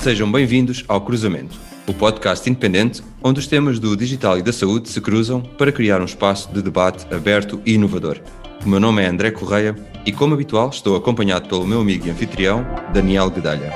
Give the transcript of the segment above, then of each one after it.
Sejam bem-vindos ao Cruzamento, o podcast independente onde os temas do digital e da saúde se cruzam para criar um espaço de debate aberto e inovador. O meu nome é André Correia e, como habitual, estou acompanhado pelo meu amigo e anfitrião, Daniel Guedalha.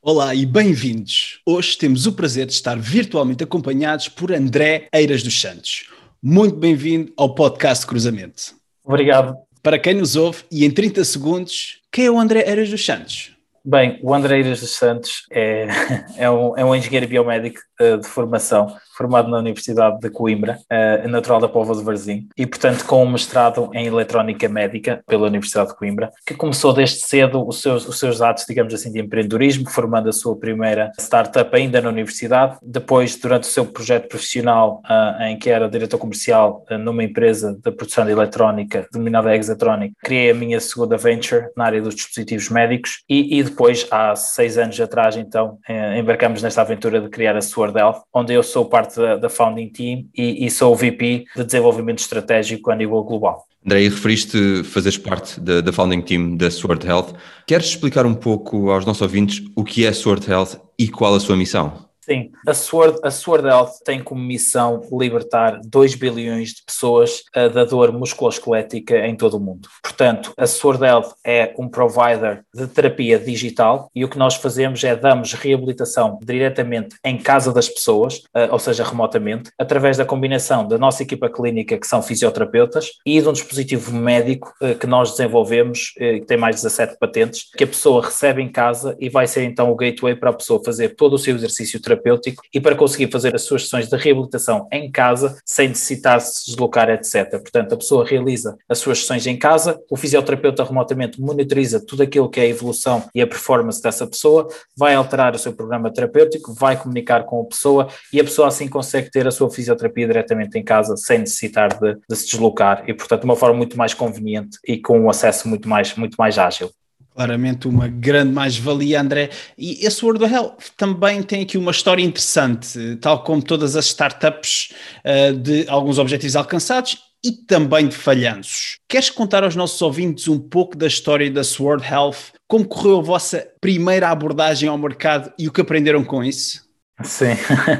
Olá e bem-vindos! Hoje temos o prazer de estar virtualmente acompanhados por André Eiras dos Santos. Muito bem-vindo ao podcast Cruzamento. Obrigado. Para quem nos ouve, e em 30 segundos, quem é o André Eiras dos Santos? Bem, o André Eiras dos Santos é, é, um, é um engenheiro biomédico uh, de formação formado na Universidade de Coimbra, uh, natural da Póvoa de Varzim, e portanto com um mestrado em eletrónica médica pela Universidade de Coimbra, que começou desde cedo os seus, os seus atos, digamos assim, de empreendedorismo, formando a sua primeira startup ainda na universidade. Depois, durante o seu projeto profissional, uh, em que era diretor comercial uh, numa empresa de produção de eletrónica denominada Exatronic, criei a minha segunda venture na área dos dispositivos médicos e, e depois, há seis anos atrás, então, embarcamos nesta aventura de criar a Sword Health, onde eu sou parte da, da founding team e, e, sou o VP de desenvolvimento estratégico a nível global. André, referiste fazeres parte da, da founding team da Sword Health. Queres explicar um pouco aos nossos ouvintes o que é Sword Health e qual a sua missão? Sim, a Sword, a Sword Health tem como missão libertar 2 bilhões de pessoas uh, da dor musculoesquelética em todo o mundo. Portanto, a Sword Health é um provider de terapia digital e o que nós fazemos é damos reabilitação diretamente em casa das pessoas, uh, ou seja, remotamente, através da combinação da nossa equipa clínica, que são fisioterapeutas, e de um dispositivo médico uh, que nós desenvolvemos, que tem mais de 17 patentes, que a pessoa recebe em casa e vai ser então o gateway para a pessoa fazer todo o seu exercício terapêutico terapêutico e para conseguir fazer as suas sessões de reabilitação em casa sem necessitar se deslocar, etc. Portanto, a pessoa realiza as suas sessões em casa, o fisioterapeuta remotamente monitoriza tudo aquilo que é a evolução e a performance dessa pessoa, vai alterar o seu programa terapêutico, vai comunicar com a pessoa e a pessoa assim consegue ter a sua fisioterapia diretamente em casa sem necessitar de, de se deslocar e, portanto, de uma forma muito mais conveniente e com um acesso muito mais, muito mais ágil. Claramente uma grande mais-valia, André. E esse World of Health também tem aqui uma história interessante, tal como todas as startups, uh, de alguns objetivos alcançados e também de falhanços. Queres contar aos nossos ouvintes um pouco da história da Sword Health? Como correu a vossa primeira abordagem ao mercado e o que aprenderam com isso? Sim,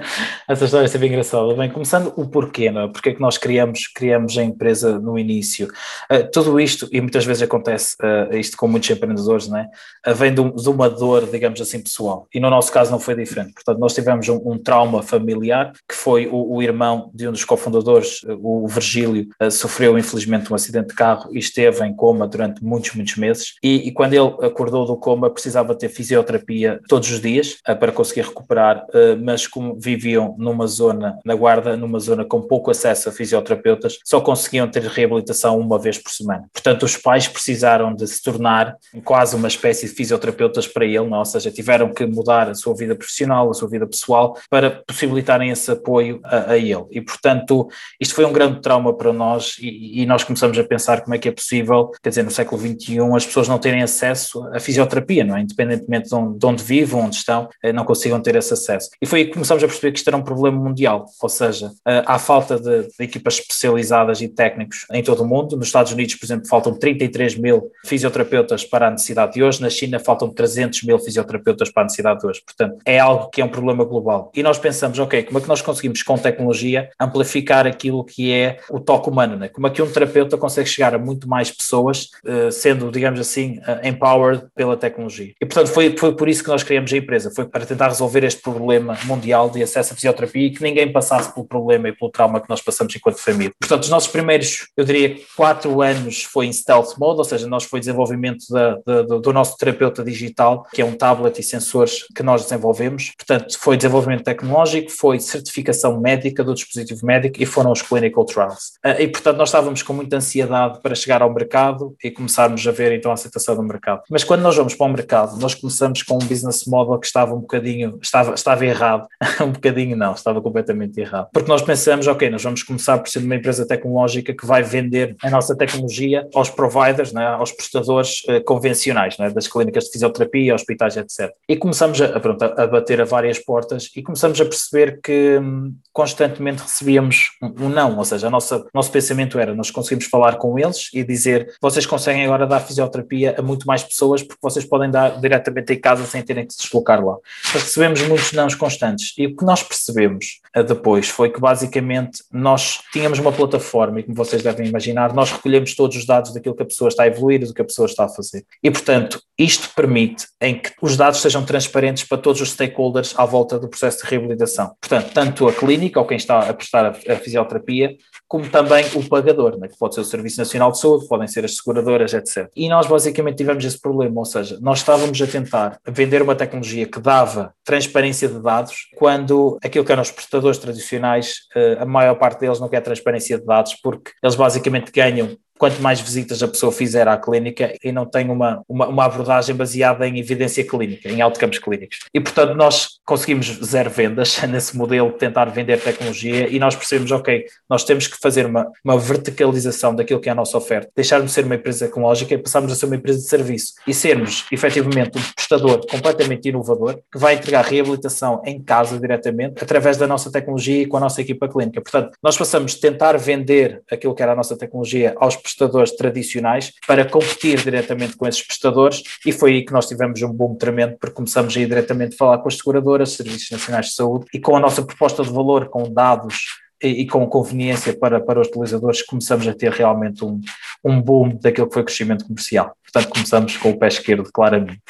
essa história é sempre engraçada. Bem, começando o porquê, não é? Porque é que nós criamos, criamos a empresa no início? Uh, tudo isto, e muitas vezes acontece uh, isto com muitos empreendedores, não é? Uh, vem de, um, de, uma dor, digamos assim, pessoal. E no nosso caso não foi diferente. Portanto, nós tivemos um, um trauma familiar, que foi o, o, irmão de um dos cofundadores, o Virgílio, sofreu infelizmente um acidente de carro e esteve em coma durante muitos, muitos meses. E, e quando ele acordou do coma, precisava ter fisioterapia todos os dias para conseguir recuperar mas como viviam numa zona, na Guarda, numa zona com pouco acesso a fisioterapeutas, só conseguiam ter reabilitação uma vez por semana. Portanto, os pais precisaram de se tornar quase uma espécie de fisioterapeutas para ele, não? ou seja, tiveram que mudar a sua vida profissional, a sua vida pessoal, para possibilitarem esse apoio a, a ele. E, portanto, isto foi um grande trauma para nós e, e, nós começamos a pensar como é que é possível, quer dizer, no século XXI, as pessoas não terem acesso à fisioterapia, não é? Independentemente de onde, de onde vivam, onde estão, eh, não consigam ter esse acesso. E foi aí que começamos a perceber que isto era um problema mundial, ou seja, eh, há falta de, de, equipas especializadas e técnicos em todo o mundo. Nos Estados Unidos, por exemplo, faltam 33 mil fisioterapeutas para a necessidade de hoje, na China faltam 300 mil fisioterapeutas para a necessidade de hoje. Portanto, é algo que é um problema global. E nós pensamos, ok, como é que nós conseguimos com tecnologia amplificar aquilo que é o toque humano, né? como é que um terapeuta consegue chegar a muito mais pessoas, eh, sendo, digamos assim, eh, empowered pela tecnologia. E, portanto, foi, foi por isso que nós criamos a empresa, foi para tentar resolver este problema problema mundial de acesso à fisioterapia e que ninguém passasse pelo problema e pelo trauma que nós passamos enquanto família. Portanto, os nossos primeiros, eu diria, quatro anos foi em stealth mode, ou seja, nós foi desenvolvimento da, da, do, nosso terapeuta digital, que é um tablet e sensores que nós desenvolvemos. Portanto, foi desenvolvimento tecnológico, foi certificação médica do dispositivo médico e foram os clinical trials. Ah, e, portanto, nós estávamos com muita ansiedade para chegar ao mercado e começarmos a ver então a aceitação do mercado. Mas quando nós vamos para o mercado, nós começamos com um business model que estava um bocadinho, estava, estava errado, um bocadinho não, estava completamente errado. Porque nós pensamos, ok, nós vamos começar por ser uma empresa tecnológica que vai vender a nossa tecnologia aos providers, né, aos prestadores uh, convencionais, né, das clínicas de fisioterapia, hospitais, etc. E começamos a, pronto, a bater a várias portas e começamos a perceber que hum, constantemente recebíamos um, um não, ou seja, o nosso pensamento era, nós conseguimos falar com eles e dizer, vocês conseguem agora dar fisioterapia a muito mais pessoas porque vocês podem dar diretamente em casa sem terem que se deslocar lá. Recebemos muitos nãos constantes e o que nós percebemos uh, depois foi que basicamente nós tínhamos uma plataforma e como vocês devem imaginar, nós recolhemos todos os dados daquilo que a pessoa está a evoluir e do que a pessoa está a fazer. E portanto, isto permite em que os dados sejam transparentes para todos os stakeholders à volta do processo de reabilitação. Portanto, tanto a clínica ou quem está a prestar a, a fisioterapia, como também o pagador, né, que pode ser o Serviço Nacional de Saúde, podem ser as seguradoras, etc. E nós basicamente tivemos esse problema, ou seja, nós estávamos a tentar vender uma tecnologia que dava transparência de dados, quando aquilo que eram os prestadores tradicionais, eh, a maior parte deles não quer transparência de dados, porque eles basicamente ganham quanto mais visitas a pessoa fizer à clínica e não tem uma, uma, uma, abordagem baseada em evidência clínica, em outcomes clínicos. E, portanto, nós conseguimos zero vendas nesse modelo de tentar vender tecnologia e nós percebemos, ok, nós temos que fazer uma, uma verticalização daquilo que é a nossa oferta, deixarmos de ser uma empresa tecnológica e passarmos a ser uma empresa de serviço e sermos, efetivamente, um prestador completamente inovador que vai entregar reabilitação em casa diretamente através da nossa tecnologia e com a nossa equipa clínica. Portanto, nós passamos de tentar vender aquilo que era a nossa tecnologia aos prestadores tradicionais para competir diretamente com esses prestadores e foi aí que nós tivemos um boom tremendo porque começamos a ir diretamente falar com as seguradoras, Serviços Nacionais de Saúde e com a nossa proposta de valor, com dados e, e com conveniência para, para os utilizadores, começamos a ter realmente um, um boom daquilo que foi o crescimento comercial. Portanto, começamos com o pé esquerdo, claramente.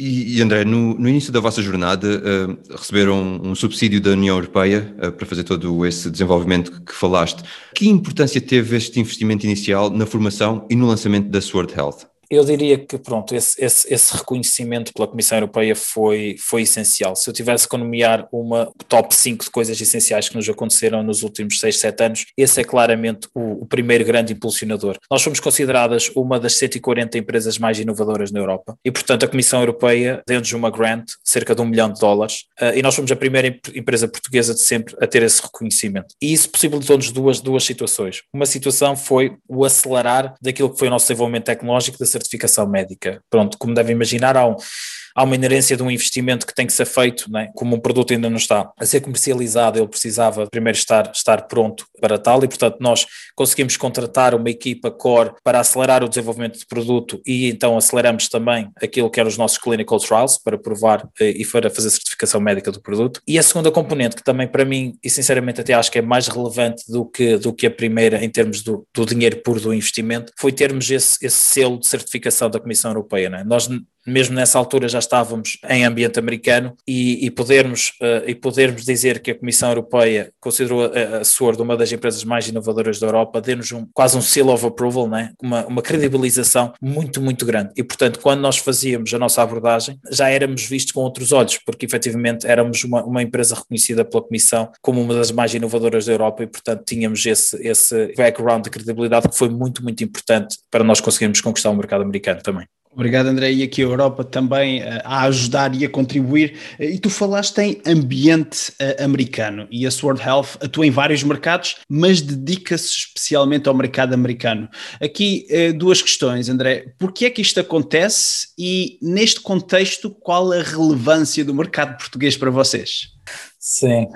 E, e, André, no, no, início da vossa jornada, uh, receberam um subsídio da União Europeia uh, para fazer todo esse desenvolvimento que, que, falaste. Que importância teve este investimento inicial na formação e no lançamento da Sword Health? Eu diria que, pronto, esse, esse, esse, reconhecimento pela Comissão Europeia foi, foi essencial. Se eu tivesse que nomear uma top 5 de coisas essenciais que nos aconteceram nos últimos 6, 7 anos, esse é claramente o, o primeiro grande impulsionador. Nós fomos consideradas uma das 140 empresas mais inovadoras na Europa e, portanto, a Comissão Europeia deu-nos uma grant, cerca de um milhão de dólares, uh, e nós fomos a primeira empresa portuguesa de sempre a ter esse reconhecimento. E isso possibilitou-nos duas, duas situações. Uma situação foi o acelerar daquilo que foi o nosso desenvolvimento tecnológico, da certificação médica. Pronto, como devem imaginar, há um, há uma inerência de um investimento que tem que ser feito, né? como um produto ainda não está a ser comercializado, ele precisava primeiro estar, estar pronto para tal e, portanto, nós conseguimos contratar uma equipa core para acelerar o desenvolvimento de produto e então aceleramos também aquilo que eram os nossos clinical trials para provar eh, e para fazer certificação médica do produto. E a segunda componente, que também para mim, e sinceramente até acho que é mais relevante do que, do que a primeira em termos do, do dinheiro puro do investimento, foi termos esse, esse selo de certificação da Comissão Europeia. Né? Nós mesmo nessa altura já estávamos em ambiente americano e, e podermos, uh, e podermos dizer que a Comissão Europeia considerou a, a SWORD uma das empresas mais inovadoras da Europa, deu-nos um, quase um seal of approval, né? uma, uma credibilização muito, muito grande. E, portanto, quando nós fazíamos a nossa abordagem, já éramos vistos com outros olhos, porque efetivamente éramos uma, uma empresa reconhecida pela Comissão como uma das mais inovadoras da Europa e, portanto, tínhamos esse, esse background de credibilidade que foi muito, muito importante para nós conseguirmos conquistar o mercado americano também. Obrigado, André. E aqui a Europa também uh, a ajudar e a contribuir. Uh, e tu falaste em ambiente uh, americano e a Sword Health atua em vários mercados, mas dedica-se especialmente ao mercado americano. Aqui duas questões, André. Por que é que isto acontece e, neste contexto, qual a relevância do mercado português para vocês? Sim,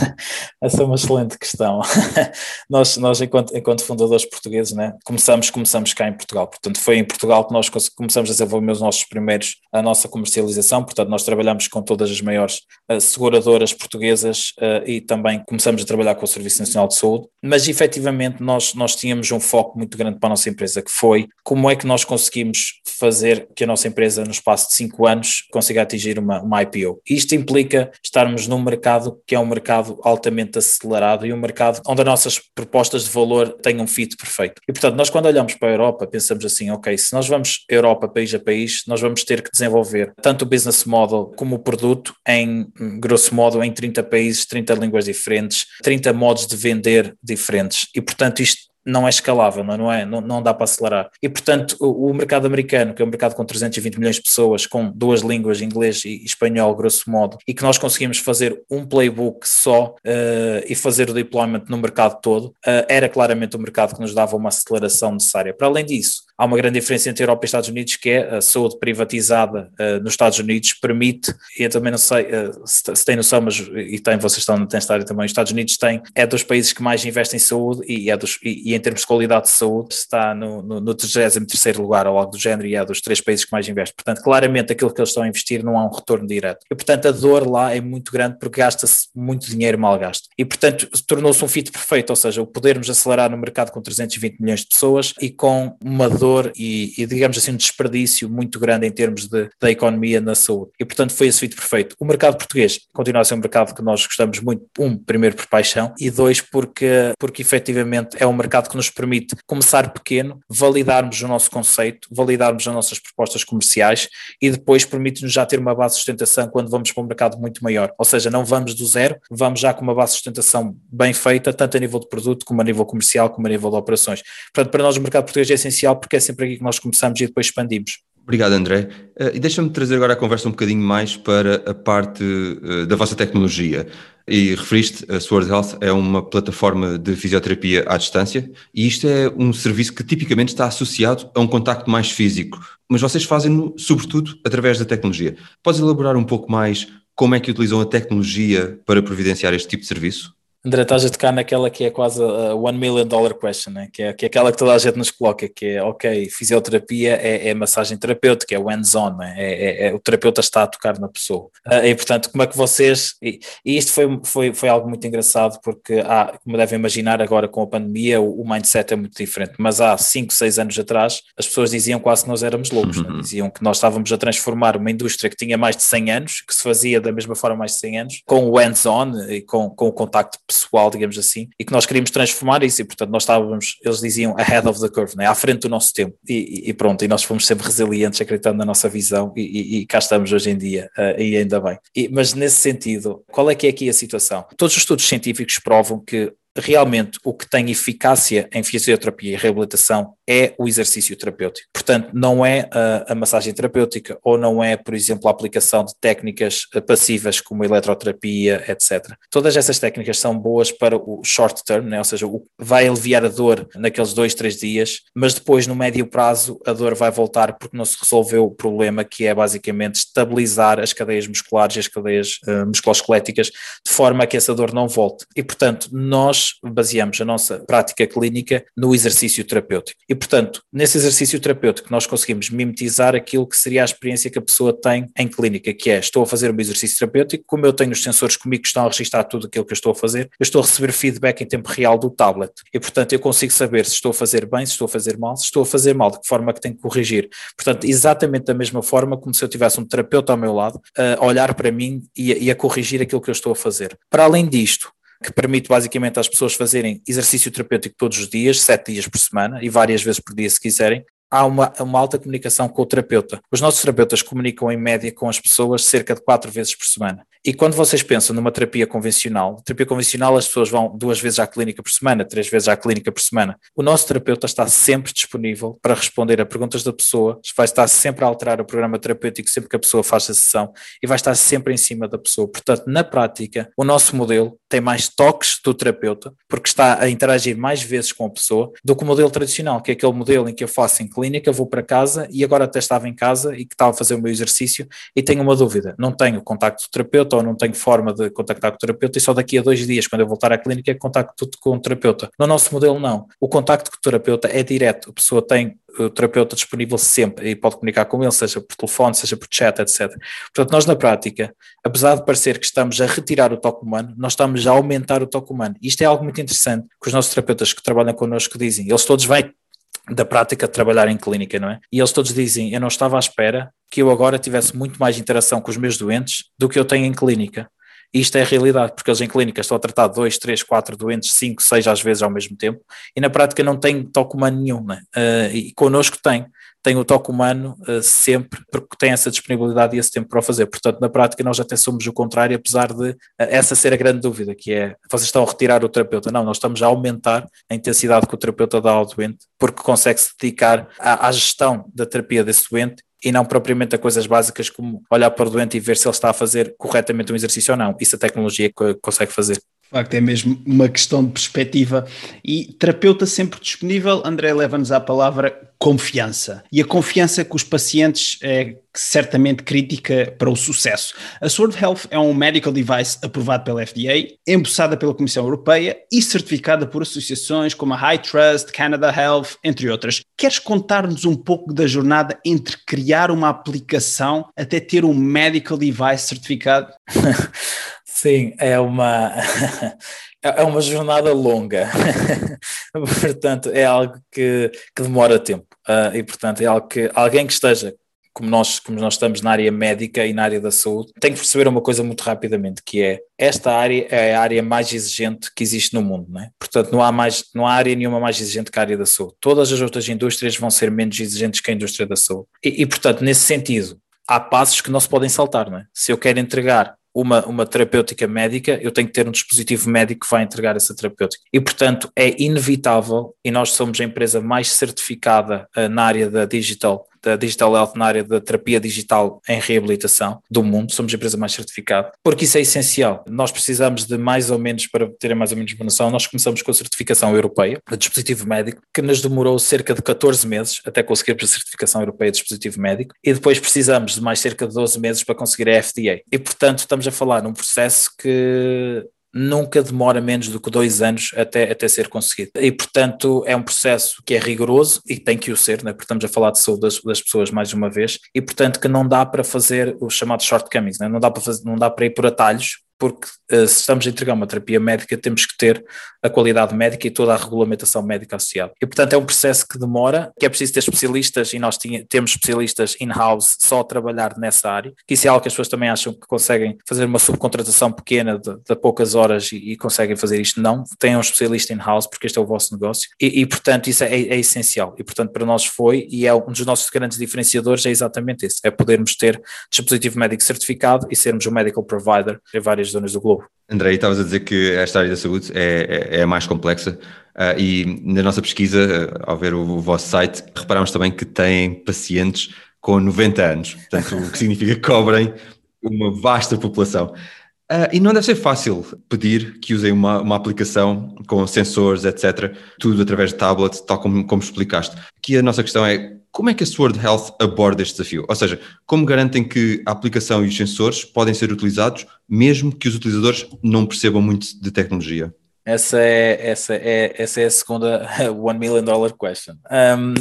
essa é uma excelente questão. nós, nós enquanto, enquanto fundadores portugueses, né, começamos, começamos cá em Portugal. Portanto, foi em Portugal que nós começamos a desenvolver os nossos primeiros, a nossa comercialização. Portanto, nós trabalhamos com todas as maiores uh, seguradoras portuguesas uh, e também começamos a trabalhar com o Serviço Nacional de Saúde. Mas, efetivamente, nós, nós tínhamos um foco muito grande para a nossa empresa, que foi como é que nós conseguimos fazer que a nossa empresa, no espaço de cinco anos, consiga atingir uma, uma IPO. Isto implica estarmos num mercado mercado que é um mercado altamente acelerado e um mercado onde as nossas propostas de valor têm um fit perfeito. E portanto, nós quando olhamos para a Europa, pensamos assim, ok, se nós vamos Europa país a país, nós vamos ter que desenvolver tanto o business model como o produto em, grosso modo, em 30 países, 30 línguas diferentes, 30 modos de vender diferentes. E portanto, isto não é escalável, não é? Não, não dá para acelerar. E, portanto, o, o, mercado americano, que é um mercado com 320 milhões de pessoas, com duas línguas, inglês e espanhol, grosso modo, e que nós conseguimos fazer um playbook só uh, e fazer o deployment no mercado todo, uh, era claramente o mercado que nos dava uma aceleração necessária. Para além disso, há uma grande diferença entre Europa e Estados Unidos, que é a saúde privatizada uh, nos Estados Unidos permite, e eu também não sei uh, se, se, tem noção, mas e tem, vocês estão têm estádio também, os Estados Unidos tem, é dos países que mais investem em saúde e, é dos, e, em termos de qualidade de saúde está no, no, no 33 lugar ou algo do género e é dos três países que mais investem. Portanto, claramente aquilo que eles estão a investir não há um retorno direto. E portanto a dor lá é muito grande porque gasta-se muito dinheiro mal gasto. E portanto tornou-se um fit perfeito, ou seja, o podermos acelerar no mercado com 320 milhões de pessoas e com uma dor e, e, digamos assim, um desperdício muito grande em termos de, da economia na saúde. E, portanto, foi esse fit perfeito. O mercado português continua a ser um mercado que nós gostamos muito, um, primeiro por paixão, e dois, porque, porque efetivamente é um mercado que nos permite começar pequeno, validarmos o nosso conceito, validarmos as nossas propostas comerciais e depois permite-nos já ter uma base de sustentação quando vamos para um mercado muito maior. Ou seja, não vamos do zero, vamos já com uma base de sustentação bem feita, tanto a nível de produto como a nível comercial, como a nível de operações. Portanto, para nós o mercado português é essencial porque é sempre aqui que nós começamos e depois expandimos. Obrigado, André. Uh, e deixa-me trazer agora a conversa um bocadinho mais para a parte uh, da vossa tecnologia. E referiste, a Sword Health é uma plataforma de fisioterapia à distância e isto é um serviço que tipicamente está associado a um contacto mais físico, mas vocês fazem-no sobretudo através da tecnologia. Podes elaborar um pouco mais como é que utilizam a tecnologia para providenciar este tipo de serviço? André, estás a tocar naquela que é quase a one million dollar question, né? que, é, que é aquela que toda a gente nos coloca, que é, ok, fisioterapia é, é massagem terapêutica, é o hands-on, né? é, é, é, o terapeuta está a tocar na pessoa. Uh, e portanto, como é que vocês, e, e, isto foi, foi, foi algo muito engraçado, porque há, como devem imaginar agora com a pandemia, o, o mindset é muito diferente, mas há 5, 6 anos atrás, as pessoas diziam quase que nós éramos loucos, né? uhum. né? diziam que nós estávamos a transformar uma indústria que tinha mais de 100 anos, que se fazia da mesma forma mais de 100 anos, com o hands-on e com, com o contacto pessoal, digamos assim, e que nós queríamos transformar isso, e portanto nós estávamos, eles diziam ahead of the curve, né? à frente do nosso tempo, e, e pronto, e nós fomos sempre resilientes, acreditando na nossa visão, e, e, cá estamos hoje em dia, uh, e ainda bem. mas nesse sentido, qual é que é aqui a situação? Todos os estudos científicos provam que realmente o que tem eficácia em fisioterapia e reabilitação é o exercício terapêutico. Portanto, não é a, a, massagem terapêutica ou não é, por exemplo, a aplicação de técnicas eh, passivas como eletroterapia, etc. Todas essas técnicas são boas para o short term, né? ou seja, o, vai aliviar a dor naqueles dois, três dias, mas depois, no médio prazo, a dor vai voltar porque não se resolveu o problema que é basicamente estabilizar as cadeias musculares e as cadeias uh, musculoesqueléticas de forma a que essa dor não volte. E, portanto, nós baseamos a nossa prática clínica no exercício terapêutico. E, portanto, nesse exercício terapêutico, nós conseguimos mimetizar aquilo que seria a experiência que a pessoa tem em clínica, que é: estou a fazer um exercício terapêutico, como eu tenho os sensores comigo que estão a registrar tudo aquilo que eu estou a fazer, eu estou a receber feedback em tempo real do tablet. E, portanto, eu consigo saber se estou a fazer bem, se estou a fazer mal, se estou a fazer mal, de que forma que tenho que corrigir. Portanto, exatamente da mesma forma como se eu tivesse um terapeuta ao meu lado a olhar para mim e a, e a corrigir aquilo que eu estou a fazer. Para além disto, que permite basicamente às pessoas fazerem exercício terapêutico todos os dias, sete dias por semana e várias vezes por dia se quiserem, há uma, uma, alta comunicação com o terapeuta. Os nossos terapeutas comunicam em média com as pessoas cerca de quatro vezes por semana. E quando vocês pensam numa terapia convencional, terapia convencional as pessoas vão duas vezes à clínica por semana, três vezes à clínica por semana. O nosso terapeuta está sempre disponível para responder a perguntas da pessoa, vai estar sempre a alterar o programa terapêutico sempre que a pessoa faz a sessão e vai estar sempre em cima da pessoa. Portanto, na prática, o nosso modelo tem mais toques do terapeuta, porque está a interagir mais vezes com a pessoa, do que o modelo tradicional, que é aquele modelo em que eu faço em clínica, vou para casa e agora até estava em casa e que estava a fazer o meu exercício e tenho uma dúvida, não tenho contacto do terapeuta ou não tenho forma de contactar com o terapeuta e só daqui a dois dias, quando eu voltar à clínica, contacto com o terapeuta. No nosso modelo, não. O contacto com o terapeuta é direto. A pessoa tem o terapeuta disponível sempre e pode comunicar com ele, seja por telefone, seja por chat, etc. Portanto, nós na prática, apesar de parecer que estamos a retirar o toque humano, nós estamos a aumentar o toque humano. Isto é algo muito interessante que os nossos terapeutas que trabalham connosco dizem. Eles todos vêm da prática de trabalhar em clínica, não é? E eles todos dizem: Eu não estava à espera que eu agora tivesse muito mais interação com os meus doentes do que eu tenho em clínica. E isto é a realidade, porque eles em clínica estão a tratar dois, três, quatro doentes, cinco, seis às vezes ao mesmo tempo, e na prática não tem toque humano nenhum, né? Uh, e connosco tem. Tem o toque humano uh, sempre, porque tem essa disponibilidade e esse tempo para o fazer. Portanto, na prática, nós até somos o contrário, apesar de uh, essa ser a grande dúvida, que é vocês estão a retirar o terapeuta. Não, nós estamos a aumentar a intensidade que o terapeuta dá ao doente, porque consegue se dedicar à, à gestão da terapia desse doente e não propriamente a coisas básicas como olhar para o doente e ver se ele está a fazer corretamente um exercício ou não. Isso a tecnologia consegue fazer. Facto, é mesmo uma questão de perspectiva. E terapeuta sempre disponível, André leva-nos à palavra confiança. E a confiança com os pacientes é certamente crítica para o sucesso. A Sword Health é um medical device aprovado pela FDA, embossada pela Comissão Europeia e certificada por associações como a High Trust, Canada Health, entre outras. Queres contar-nos um pouco da jornada entre criar uma aplicação até ter um medical device certificado? Sim, é uma É, é uma jornada longa, portanto é algo que, que demora tempo uh, e portanto é algo que alguém que esteja como nós, como nós estamos na área médica e na área da saúde, tem que perceber uma coisa muito rapidamente, que é esta área é a área mais exigente que existe no mundo, não é? Portanto, não há, mais, não há área nenhuma mais exigente que a área da saúde. Todas as outras indústrias vão ser menos exigentes que a indústria da saúde. E, e portanto, nesse sentido, há passos que não se podem saltar, é? Se eu quero entregar uma, uma terapêutica médica, eu tenho que ter um dispositivo médico que vai entregar essa terapêutica. E, portanto, é inevitável, e nós somos a empresa mais certificada uh, na área da digital da Digital Health na área da terapia digital em reabilitação do mundo, somos a empresa mais certificada, porque isso é essencial. Nós precisamos de mais ou menos, para terem mais ou menos uma noção, nós começamos com a certificação europeia de dispositivo médico, que nos demorou cerca de 14 meses até conseguirmos a certificação europeia de dispositivo médico, e depois precisamos de mais cerca de 12 meses para conseguir a FDA. E, portanto, estamos a falar num processo que nunca demora menos do que dois anos até, até ser conseguido. E, portanto, é um processo que é rigoroso e tem que o ser, né? porque estamos a falar de saúde das, das pessoas mais uma vez, e, portanto, que não dá para fazer os chamados shortcomings, né? não, dá para fazer, não dá para ir por atalhos, porque uh, se estamos a entregar uma terapia médica, temos que ter a qualidade médica e toda a regulamentação médica associada. E, portanto, é um processo que demora, que é preciso ter especialistas, e nós temos especialistas in-house só a trabalhar nessa área, que isso é algo que as pessoas também acham que conseguem fazer uma subcontratação pequena de, de poucas horas e, e, conseguem fazer isto. Não, tenham um especialista in-house, porque este é o vosso negócio, e, e portanto, isso é, é, essencial. E, portanto, para nós foi, e é um dos nossos grandes diferenciadores, é exatamente isso, é podermos ter dispositivo médico certificado e sermos um medical provider em várias zonas do globo. André, estavas a dizer que esta área da saúde é, é, é a mais complexa uh, e na nossa pesquisa, uh, ao ver o, o, vosso site, reparámos também que têm pacientes com 90 anos, portanto, o que significa que cobrem uma vasta população. Uh, e não deve ser fácil pedir que usem uma, uma aplicação com sensores, etc., tudo através de tablet, tal como, como explicaste. Aqui a nossa questão é como é que a Sword Health aborda este desafio? Ou seja, como garantem que a aplicação e os sensores podem ser utilizados mesmo que os utilizadores não percebam muito de tecnologia? Essa é, essa é, essa é a segunda one million dollar question. Um,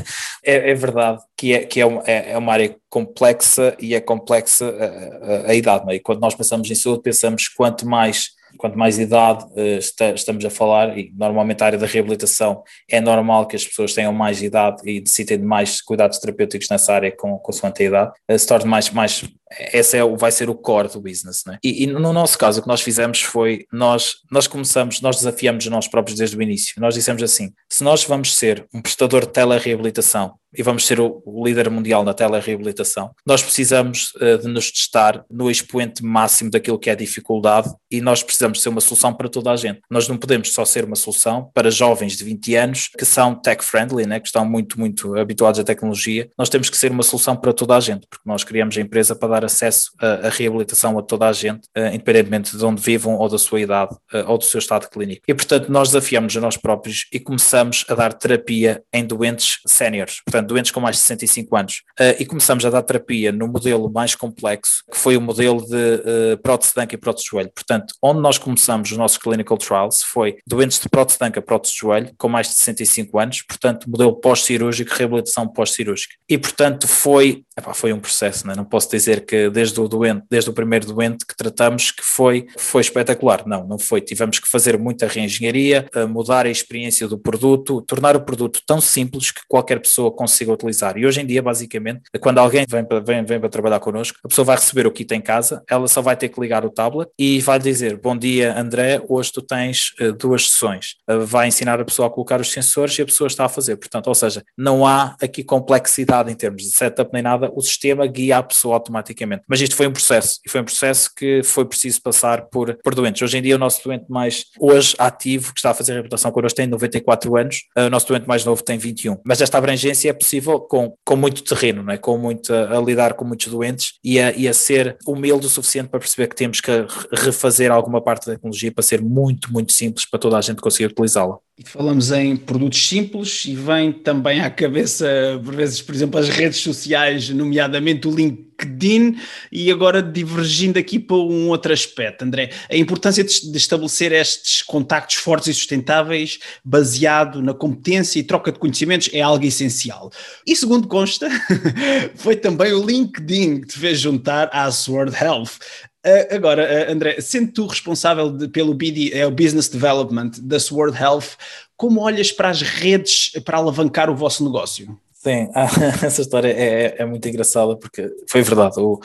é, é, verdade que, é, que é, uma, é, é uma área complexa e é complexa a, a, a idade. Né? E quando nós pensamos em saúde, pensamos quanto mais quanto mais idade uh, está, estamos a falar, e normalmente a área da reabilitação é normal que as pessoas tenham mais idade e necessitem de mais cuidados terapêuticos nessa área com, com a idade, uh, se torne mais, mais esse é, vai ser o core do business, né? E, e, no nosso caso, o que nós fizemos foi, nós, nós começamos, nós desafiamos nós próprios desde o início. Nós dissemos assim: se nós vamos ser um prestador de telereabilitação e vamos ser o, o líder mundial na telereabilitação, nós precisamos uh, de nos testar no expoente máximo daquilo que é dificuldade e nós precisamos ser uma solução para toda a gente. Nós não podemos só ser uma solução para jovens de 20 anos que são tech-friendly, né? que estão muito, muito habituados à tecnologia. Nós temos que ser uma solução para toda a gente, porque nós criamos a empresa para dar acesso à, reabilitação a toda a gente, uh, independentemente de onde vivam ou da sua idade uh, ou do seu estado clínico. E, portanto, nós desafiamos a nós próprios e começamos a dar terapia em doentes séniores, portanto, doentes com mais de 65 anos. Uh, e começamos a dar terapia no modelo mais complexo, que foi o modelo de uh, prótese de anca e prótese de joelho. Portanto, onde nós começamos os nossos clinical trials foi doentes de prótese de anca, prótese de joelho, com mais de 65 anos, portanto, modelo pós-cirúrgico, reabilitação pós-cirúrgica. E, portanto, foi, epá, foi um processo, não, é? não posso dizer que desde o doente, desde o primeiro doente que tratamos, que foi, foi espetacular. Não, não foi. Tivemos que fazer muita reengenharia, mudar a experiência do produto, tornar o produto tão simples que qualquer pessoa consiga utilizar. E hoje em dia, basicamente, quando alguém vem para, vem, vem para trabalhar connosco, a pessoa vai receber o kit em casa, ela só vai ter que ligar o tablet e vai dizer: Bom dia, André, hoje tu tens uh, duas sessões. Uh, vai ensinar a pessoa a colocar os sensores e a pessoa está a fazer. Portanto, ou seja, não há aqui complexidade em termos de setup nem nada, o sistema guia a pessoa automaticamente. Mas isto foi um processo, e foi um processo que foi preciso passar por, por doentes. Hoje em dia, o nosso doente mais hoje ativo, que está a fazer a reputação connosco, tem 94 anos, uh, o nosso doente mais novo tem 21. Mas esta abrangência é possível com, com muito terreno, não é? com muito, a, lidar com muitos doentes e a, e a ser humilde o suficiente para perceber que temos que refazer alguma parte da tecnologia para ser muito, muito simples para toda a gente conseguir utilizá-la. E falamos em produtos simples e vem também à cabeça, por vezes, por exemplo, as redes sociais, nomeadamente o LinkedIn, e agora divergindo aqui para um outro aspecto, André, a importância de estabelecer estes contactos fortes e sustentáveis baseado na competência e troca de conhecimentos é algo essencial. E segundo consta, foi também o LinkedIn que te fez juntar à Sword Health. Uh, agora, uh, André, sendo tu responsável de, pelo BD, é o Business Development da Sword Health, como olhas para as redes para alavancar o vosso negócio? Sim, essa história é, é, muito engraçada porque foi verdade. O,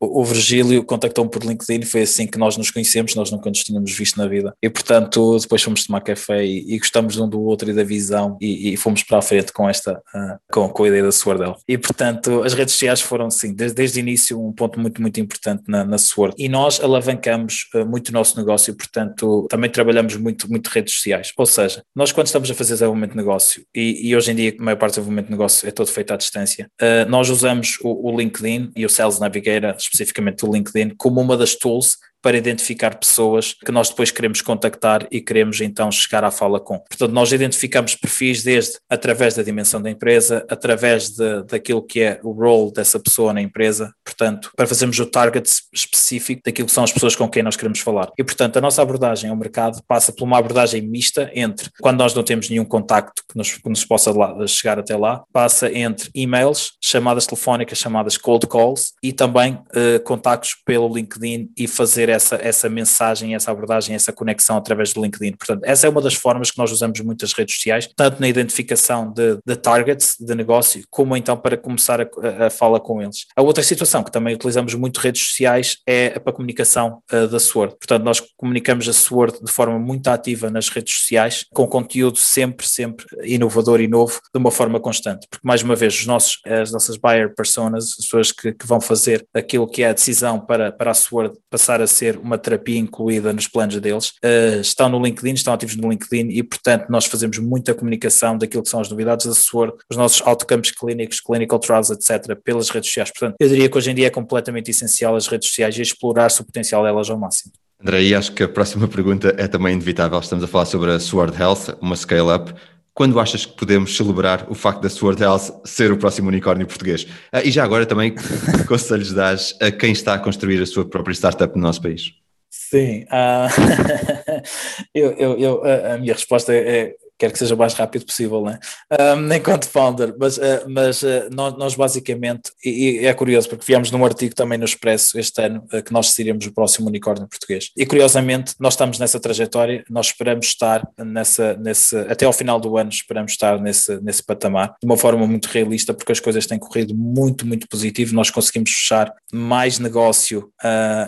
o, Virgílio contactou-me por LinkedIn, foi assim que nós nos conhecemos, nós nunca nos tínhamos visto na vida. E portanto, depois fomos tomar café e, e gostamos um do outro e da visão e, e fomos para a frente com esta, uh, com, com a ideia da Swordel. E portanto, as redes sociais foram, sim, desde, desde o início um ponto muito, muito importante na, na Sword. E nós alavancamos uh, muito o nosso negócio, portanto, também trabalhamos muito, muito redes sociais. Ou seja, nós quando estamos a fazer desenvolvimento de negócio, e, e hoje em dia a maior parte do desenvolvimento de negócio é todo feito à distância, uh, nós usamos o, o LinkedIn e o Sales Navigator especificamente o LinkedIn, como uma das tools para identificar pessoas que nós depois queremos contactar e queremos então chegar à fala com. Portanto, nós identificamos perfis desde através da dimensão da empresa, através de, daquilo que é o role dessa pessoa na empresa, portanto, para fazermos o target específico daquilo que são as pessoas com quem nós queremos falar. E, portanto, a nossa abordagem ao mercado passa por uma abordagem mista entre, quando nós não temos nenhum contacto que nos, que nos possa lá, chegar até lá, passa entre e-mails, chamadas telefónicas, chamadas cold calls e também eh, contactos pelo LinkedIn e fazer ter essa, essa mensagem, essa abordagem, essa conexão através do LinkedIn. Portanto, essa é uma das formas que nós usamos muitas redes sociais, tanto na identificação de, de targets de negócio, como então para começar a, a fala com eles. A outra situação que também utilizamos muito redes sociais é para a comunicação uh, da Sword. Portanto, nós comunicamos a Sword de forma muito ativa nas redes sociais, com conteúdo sempre, sempre inovador e novo, de uma forma constante. Porque, mais uma vez, os nossos, as nossas buyer personas, as pessoas que, que vão fazer aquilo que é a decisão para, para a Sword passar a ser uma terapia incluída nos planos deles, uh, estão no LinkedIn, estão ativos no LinkedIn e, portanto, nós fazemos muita comunicação daquilo que são as novidades da SWORD, os nossos outcomes clínicos, clinical trials, etc., pelas redes sociais. Portanto, eu diria que hoje em dia é completamente essencial as redes sociais e explorar-se o potencial delas ao máximo. André, e acho que a próxima pergunta é também inevitável. Estamos a falar sobre a Sword Health, uma scale-up. Quando achas que podemos celebrar o facto da Sword Health ser o próximo unicórnio português? Ah, e já agora também, que conselhos dás a quem está a construir a sua própria startup no nosso país? Sim, uh, eu, eu, eu, a minha resposta é quero que seja o mais rápido possível, né? Um, enquanto founder, mas, uh, mas uh, nós, nós, basicamente, e, e, é curioso porque viemos num artigo também no Expresso este ano uh, que nós seríamos o próximo unicórnio português. E curiosamente, nós estamos nessa trajetória, nós esperamos estar nessa, nesse, até ao final do ano, esperamos estar nesse, nesse patamar, de uma forma muito realista, porque as coisas têm corrido muito, muito positivo. Nós conseguimos fechar mais negócio,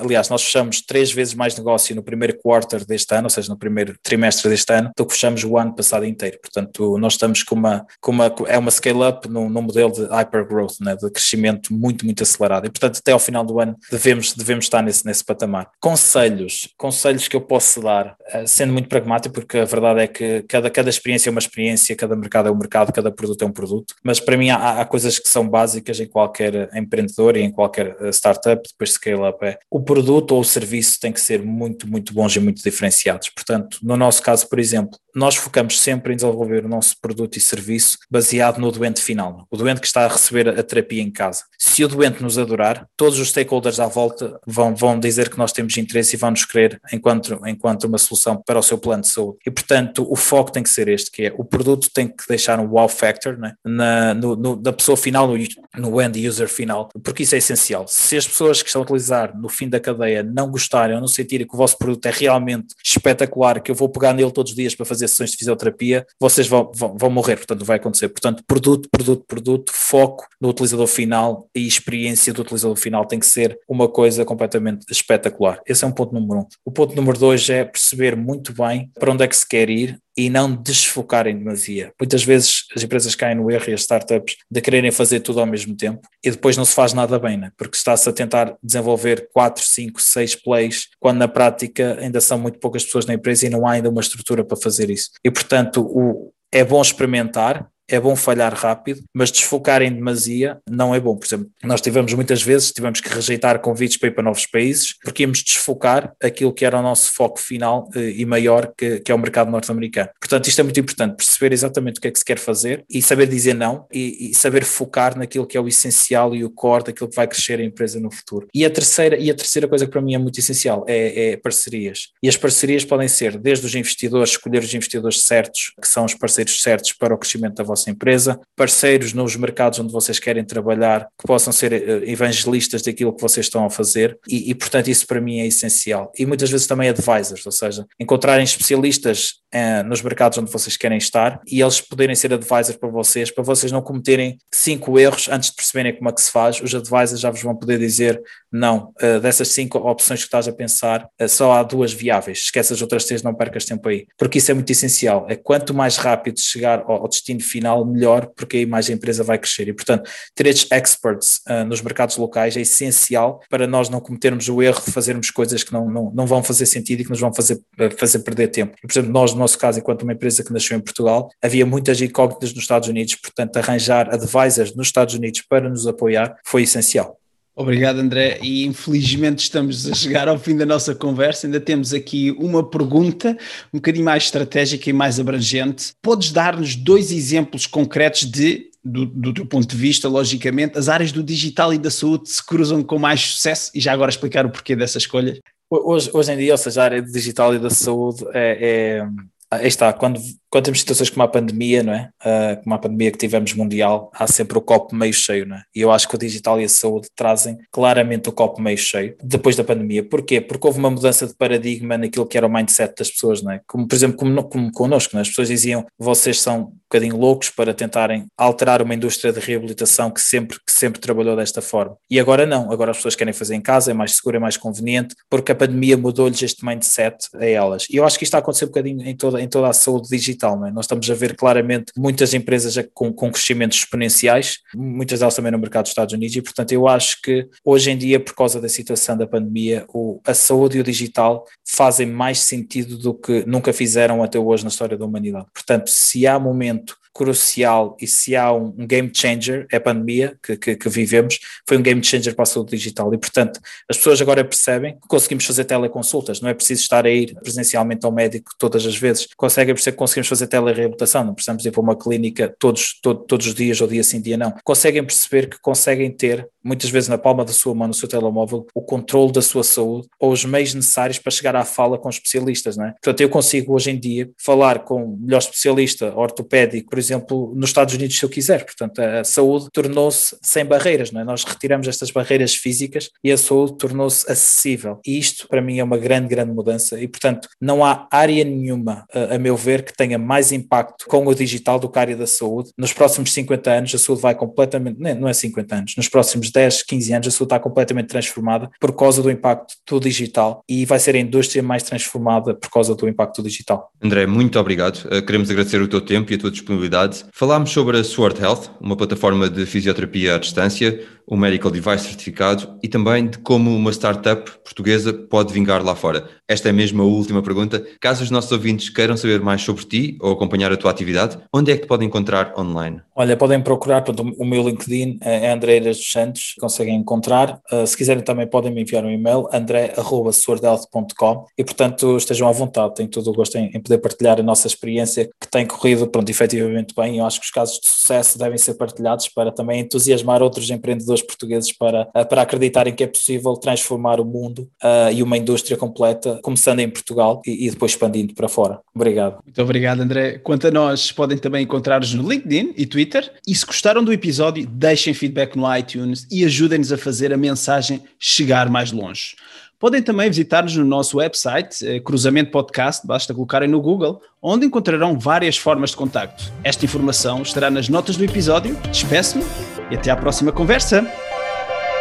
aliás, nós fechamos três vezes mais negócio no primeiro quarter deste ano, ou seja, no primeiro trimestre deste ano, do que fechamos o ano passado inteiro. Portanto, nós estamos com uma, com uma é uma scale-up num, num, modelo de hypergrowth, né, de crescimento muito, muito acelerado. E, portanto, até ao final do ano devemos, devemos estar nesse, nesse patamar. Conselhos, conselhos que eu posso dar, eh, sendo muito pragmático, porque a verdade é que cada, cada experiência é uma experiência, cada mercado é um mercado, cada produto é um produto, mas para mim há, há coisas que são básicas em qualquer empreendedor e em qualquer eh, startup, depois scale-up, é o produto ou o serviço tem que ser muito, muito bons e muito diferenciados. Portanto, no nosso caso, por exemplo, nós focamos sempre em desenvolver o nosso produto e serviço baseado no doente final, o doente que está a receber a terapia em casa. Se o doente nos adorar, todos os stakeholders à volta vão, vão dizer que nós temos interesse e vão nos querer enquanto, enquanto uma solução para o seu plano de saúde. E, portanto, o foco tem que ser este, que é o produto tem que deixar um wow factor né, na, no, no, na pessoa final, no, no end user final, porque isso é essencial. Se as pessoas que estão a utilizar no fim da cadeia não gostarem ou não sentirem que o vosso produto é realmente espetacular, que eu vou pegar nele todos os dias para fazer sessões de fisioterapia fisioterapia, vocês vão, vão, vão morrer, portanto, vai acontecer. Portanto, produto, produto, produto, foco no utilizador final e experiência do utilizador final tem que ser uma coisa completamente espetacular. Esse é um ponto número um. O ponto número dois é perceber muito bem para onde é que se quer ir e não desfocar em demasia. Muitas vezes as empresas caem no erro e as startups de quererem fazer tudo ao mesmo tempo e depois não se faz nada bem, né? porque está-se a tentar desenvolver 4, 5, 6 plays, quando na prática ainda são muito poucas pessoas na empresa e não há ainda uma estrutura para fazer isso. E portanto, o, é bom experimentar, é bom falhar rápido, mas desfocar em demasia não é bom. Por exemplo, nós tivemos muitas vezes, tivemos que rejeitar convites para ir para novos países, porque íamos desfocar aquilo que era o nosso foco final eh, e maior, que, que é o mercado norte-americano. Portanto, isto é muito importante, perceber exatamente o que é que se quer fazer e saber dizer não e, e saber focar naquilo que é o essencial e o core daquilo que vai crescer a empresa no futuro. E a terceira, e a terceira coisa que para mim é muito essencial é, é parcerias. E as parcerias podem ser desde os investidores, escolher os investidores certos, que são os parceiros certos para o crescimento da vossa vossa empresa, parceiros nos mercados onde vocês querem trabalhar, que possam ser eh, evangelistas daquilo que vocês estão a fazer, e, e portanto isso para mim é essencial. E muitas vezes também advisors, ou seja, encontrarem especialistas eh, nos mercados onde vocês querem estar e eles poderem ser advisors para vocês, para vocês não cometerem cinco erros antes de perceberem como é que se faz. Os advisors já vos vão poder dizer: não, uh, dessas cinco opções que estás a pensar, uh, só há duas viáveis, esquece as outras três, não percas tempo aí. Porque isso é muito essencial. É quanto mais rápido chegar ao, ao destino final, melhor, porque aí mais a empresa vai crescer. E portanto, ter estes experts uh, nos mercados locais é essencial para nós não cometermos o erro de fazermos coisas que não, não, não vão fazer sentido e que nos vão fazer, fazer perder tempo. E, por exemplo, nós nosso caso, enquanto uma empresa que nasceu em Portugal, havia muitas incógnitas nos Estados Unidos, portanto, arranjar advisors nos Estados Unidos para nos apoiar foi essencial. Obrigado, André. E infelizmente estamos a chegar ao fim da nossa conversa. Ainda temos aqui uma pergunta um bocadinho mais estratégica e mais abrangente. Podes dar-nos dois exemplos concretos de, do, do teu ponto de vista, logicamente, as áreas do digital e da saúde se cruzam com mais sucesso e já agora explicar o porquê dessa escolha? Hoje, hoje em dia, ou seja, a área do digital e da saúde é, é aí está, quando, quando temos situações como a pandemia, não é? Uh, como a pandemia que tivemos mundial, há sempre o copo meio cheio, não é? E eu acho que o digital e a saúde trazem claramente o copo meio cheio depois da pandemia. Porquê? Porque houve uma mudança de paradigma naquilo que era o mindset das pessoas, não é? Como, por exemplo, como, como connosco, não é? As pessoas diziam, vocês são um bocadinho loucos para tentarem alterar uma indústria de reabilitação que sempre, que sempre trabalhou desta forma. E agora não, agora as pessoas querem fazer em casa, é mais seguro, é mais conveniente, porque a pandemia mudou-lhes este mindset a elas. E eu acho que isto está a acontecer um bocadinho em toda em toda a saúde digital. Não é? Nós estamos a ver claramente muitas empresas com, com crescimentos exponenciais, muitas delas também no mercado dos Estados Unidos, e portanto eu acho que hoje em dia, por causa da situação da pandemia, o, a saúde e o digital fazem mais sentido do que nunca fizeram até hoje na história da humanidade. Portanto, se há momento crucial e se há um, game changer, é a pandemia que, que, que, vivemos, foi um game changer para a saúde digital e portanto as pessoas agora percebem que conseguimos fazer teleconsultas, não é preciso estar a ir presencialmente ao médico todas as vezes, conseguem perceber que conseguimos fazer telereabilitação, não precisamos ir para uma clínica todos, todo, todos os dias ou dia sim dia não, conseguem perceber que conseguem ter muitas vezes na palma da sua mão, no seu telemóvel, o controle da sua saúde ou os meios necessários para chegar à fala com especialistas, não é? Portanto, eu consigo hoje em dia falar com o melhor especialista ortopédico, por exemplo, nos Estados Unidos se eu quiser. Portanto, a saúde tornou-se sem barreiras, não é? Nós retiramos estas barreiras físicas e a saúde tornou-se acessível. E isto, para mim, é uma grande, grande mudança e, portanto, não há área nenhuma, a, meu ver, que tenha mais impacto com o digital do que a área da saúde. Nos próximos 50 anos, a saúde vai completamente, não é 50 anos, nos próximos 10, 15 anos, a saúde está completamente transformada por causa do impacto do digital e vai ser a indústria mais transformada por causa do impacto do digital. André, muito obrigado. Eh, queremos agradecer o teu tempo e a tua disponibilidade. Falámos sobre a Sword Health, uma plataforma de fisioterapia à distância, um medical device certificado e também de como uma startup portuguesa pode vingar lá fora. Esta é mesmo a última pergunta. Caso os nossos ouvintes queiram saber mais sobre ti ou acompanhar a tua atividade, onde é que te podem encontrar online? Olha, podem procurar, portanto, o meu LinkedIn é André dos Santos, conseguem encontrar. Uh, se quiserem também podem me enviar um e-mail, andré.swordhealth.com e, portanto, estejam à vontade. Tenho todo o gosto em, em, poder partilhar a nossa experiência que tem corrido, pronto, efetivamente bem. Eu acho que os casos de sucesso devem ser partilhados para também entusiasmar outros empreendedores portugueses para, uh, para acreditarem que é possível transformar o mundo uh, e uma indústria completa, começando em Portugal e, e, depois expandindo para fora. Obrigado. Muito obrigado, André. Quanto a nós, podem também encontrar-nos no LinkedIn e Twitter. E se gostaram do episódio, deixem feedback no iTunes e ajudem-nos a fazer a mensagem chegar mais longe. Podem também visitar-nos no nosso website, eh, Cruzamento Podcast, basta colocarem no Google, onde encontrarão várias formas de contacto. Esta informação estará nas notas do episódio. Despeço-me e até à próxima conversa.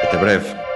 Até breve.